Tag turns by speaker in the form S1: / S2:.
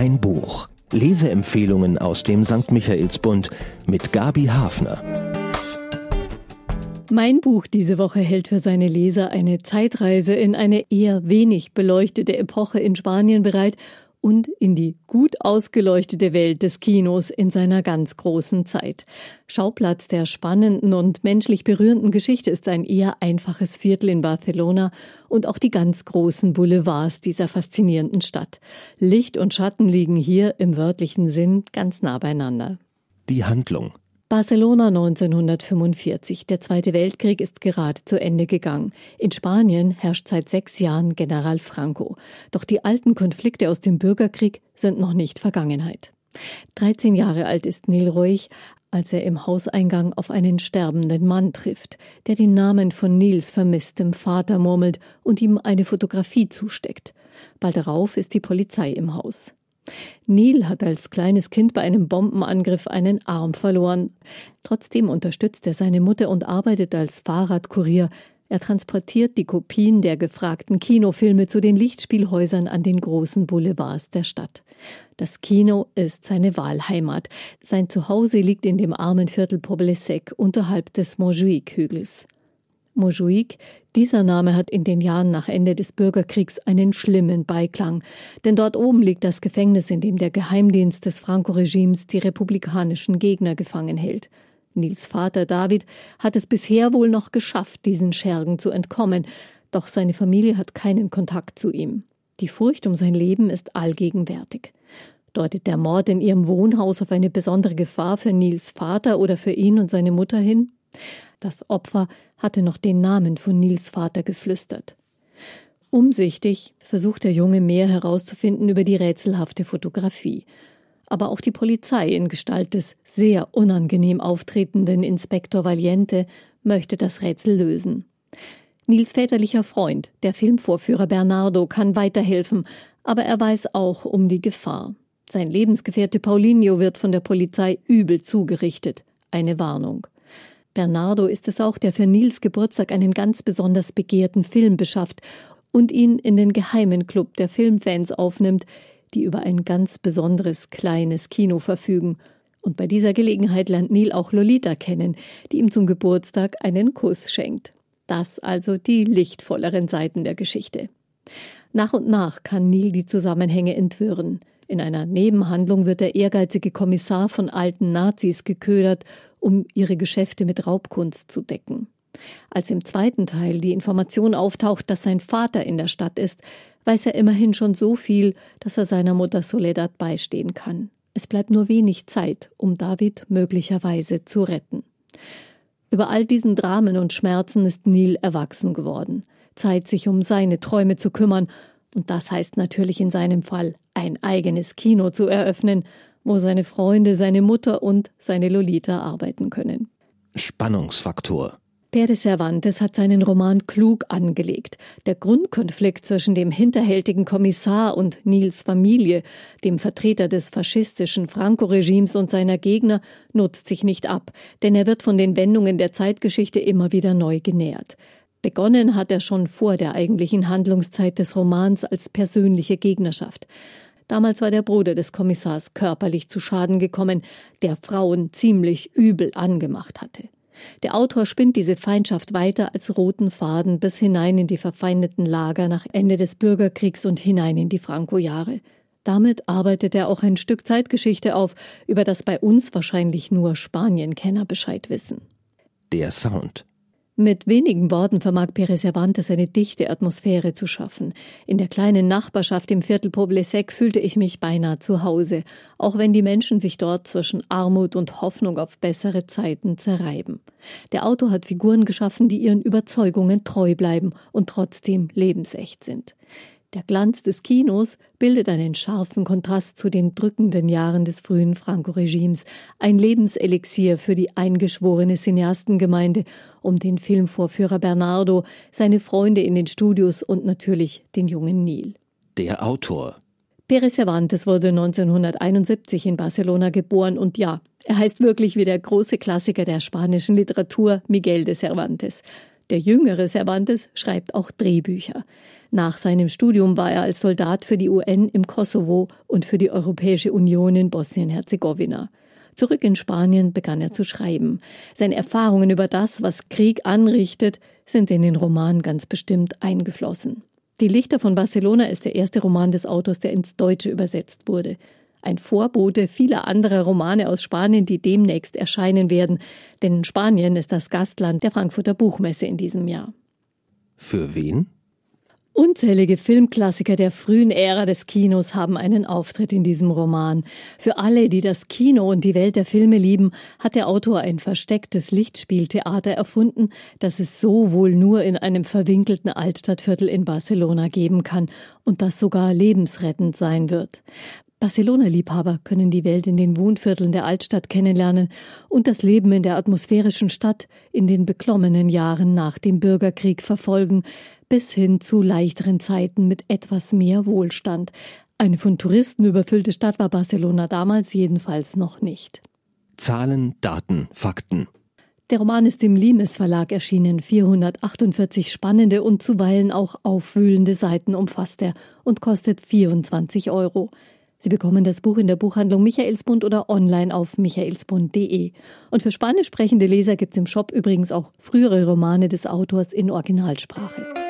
S1: Ein Buch. Leseempfehlungen aus dem St. Michaelsbund mit Gabi Hafner.
S2: Mein Buch diese Woche hält für seine Leser eine Zeitreise in eine eher wenig beleuchtete Epoche in Spanien bereit und in die gut ausgeleuchtete Welt des Kinos in seiner ganz großen Zeit. Schauplatz der spannenden und menschlich berührenden Geschichte ist ein eher einfaches Viertel in Barcelona und auch die ganz großen Boulevards dieser faszinierenden Stadt. Licht und Schatten liegen hier im wörtlichen Sinn ganz nah beieinander.
S1: Die Handlung.
S2: Barcelona 1945. Der Zweite Weltkrieg ist gerade zu Ende gegangen. In Spanien herrscht seit sechs Jahren General Franco. Doch die alten Konflikte aus dem Bürgerkrieg sind noch nicht Vergangenheit. 13 Jahre alt ist Neil Ruhig, als er im Hauseingang auf einen sterbenden Mann trifft, der den Namen von Nils vermisstem Vater murmelt und ihm eine Fotografie zusteckt. Bald darauf ist die Polizei im Haus. Neil hat als kleines Kind bei einem Bombenangriff einen Arm verloren. Trotzdem unterstützt er seine Mutter und arbeitet als Fahrradkurier. Er transportiert die Kopien der gefragten Kinofilme zu den Lichtspielhäusern an den großen Boulevards der Stadt. Das Kino ist seine Wahlheimat. Sein Zuhause liegt in dem armen Viertel Poblesec unterhalb des Montjuic-Hügels. Mojuik, dieser Name hat in den Jahren nach Ende des Bürgerkriegs einen schlimmen Beiklang, denn dort oben liegt das Gefängnis, in dem der Geheimdienst des Franco-Regimes die republikanischen Gegner gefangen hält. Nils Vater David hat es bisher wohl noch geschafft, diesen Schergen zu entkommen, doch seine Familie hat keinen Kontakt zu ihm. Die Furcht um sein Leben ist allgegenwärtig. Deutet der Mord in ihrem Wohnhaus auf eine besondere Gefahr für Nils Vater oder für ihn und seine Mutter hin? Das Opfer hatte noch den Namen von Nils Vater geflüstert. Umsichtig versucht der Junge mehr herauszufinden über die rätselhafte Fotografie. Aber auch die Polizei in Gestalt des sehr unangenehm auftretenden Inspektor Valiente möchte das Rätsel lösen. Nils väterlicher Freund, der Filmvorführer Bernardo, kann weiterhelfen, aber er weiß auch um die Gefahr. Sein Lebensgefährte Paulinho wird von der Polizei übel zugerichtet. Eine Warnung. Bernardo ist es auch, der für Nils Geburtstag einen ganz besonders begehrten Film beschafft und ihn in den geheimen Club der Filmfans aufnimmt, die über ein ganz besonderes kleines Kino verfügen. Und bei dieser Gelegenheit lernt Neil auch Lolita kennen, die ihm zum Geburtstag einen Kuss schenkt. Das also die lichtvolleren Seiten der Geschichte. Nach und nach kann Neil die Zusammenhänge entwirren. In einer Nebenhandlung wird der ehrgeizige Kommissar von alten Nazis geködert um ihre Geschäfte mit Raubkunst zu decken. Als im zweiten Teil die Information auftaucht, dass sein Vater in der Stadt ist, weiß er immerhin schon so viel, dass er seiner Mutter Soledad beistehen kann. Es bleibt nur wenig Zeit, um David möglicherweise zu retten. Über all diesen Dramen und Schmerzen ist Neil erwachsen geworden. Zeit, sich um seine Träume zu kümmern, und das heißt natürlich in seinem Fall, ein eigenes Kino zu eröffnen wo seine Freunde, seine Mutter und seine Lolita arbeiten können.
S1: Spannungsfaktor.
S2: Pere Cervantes hat seinen Roman klug angelegt. Der Grundkonflikt zwischen dem hinterhältigen Kommissar und Nils Familie, dem Vertreter des faschistischen Franco-Regimes und seiner Gegner, nutzt sich nicht ab, denn er wird von den Wendungen der Zeitgeschichte immer wieder neu genährt. Begonnen hat er schon vor der eigentlichen Handlungszeit des Romans als persönliche Gegnerschaft. Damals war der Bruder des Kommissars körperlich zu Schaden gekommen, der Frauen ziemlich übel angemacht hatte. Der Autor spinnt diese Feindschaft weiter als roten Faden bis hinein in die verfeindeten Lager nach Ende des Bürgerkriegs und hinein in die Franco-Jahre. Damit arbeitet er auch ein Stück Zeitgeschichte auf, über das bei uns wahrscheinlich nur Spanienkenner Bescheid wissen.
S1: Der Sound.
S2: Mit wenigen Worten vermag Pérez Cervantes eine dichte Atmosphäre zu schaffen. In der kleinen Nachbarschaft im Viertel Poblesec fühlte ich mich beinahe zu Hause, auch wenn die Menschen sich dort zwischen Armut und Hoffnung auf bessere Zeiten zerreiben. Der Autor hat Figuren geschaffen, die ihren Überzeugungen treu bleiben und trotzdem lebensecht sind. Der Glanz des Kinos bildet einen scharfen Kontrast zu den drückenden Jahren des frühen Franco-Regimes, ein Lebenselixier für die eingeschworene Cineastengemeinde, um den Filmvorführer Bernardo, seine Freunde in den Studios und natürlich den jungen Neil.
S1: Der Autor
S2: Pérez Cervantes wurde 1971 in Barcelona geboren und ja, er heißt wirklich wie der große Klassiker der spanischen Literatur Miguel de Cervantes. Der jüngere Cervantes schreibt auch Drehbücher. Nach seinem Studium war er als Soldat für die UN im Kosovo und für die Europäische Union in Bosnien-Herzegowina. Zurück in Spanien begann er zu schreiben. Seine Erfahrungen über das, was Krieg anrichtet, sind in den Roman ganz bestimmt eingeflossen. Die Lichter von Barcelona ist der erste Roman des Autors, der ins Deutsche übersetzt wurde. Ein Vorbote vieler anderer Romane aus Spanien, die demnächst erscheinen werden, denn Spanien ist das Gastland der Frankfurter Buchmesse in diesem Jahr.
S1: Für wen?
S2: Unzählige Filmklassiker der frühen Ära des Kinos haben einen Auftritt in diesem Roman. Für alle, die das Kino und die Welt der Filme lieben, hat der Autor ein verstecktes Lichtspieltheater erfunden, das es so wohl nur in einem verwinkelten Altstadtviertel in Barcelona geben kann und das sogar lebensrettend sein wird. Barcelona-Liebhaber können die Welt in den Wohnvierteln der Altstadt kennenlernen und das Leben in der atmosphärischen Stadt in den beklommenen Jahren nach dem Bürgerkrieg verfolgen, bis hin zu leichteren Zeiten mit etwas mehr Wohlstand. Eine von Touristen überfüllte Stadt war Barcelona damals jedenfalls noch nicht.
S1: Zahlen, Daten, Fakten.
S2: Der Roman ist im Limes Verlag erschienen. 448 spannende und zuweilen auch aufwühlende Seiten umfasst er und kostet 24 Euro. Sie bekommen das Buch in der Buchhandlung Michaelsbund oder online auf michaelsbund.de. Und für spanisch sprechende Leser gibt es im Shop übrigens auch frühere Romane des Autors in Originalsprache.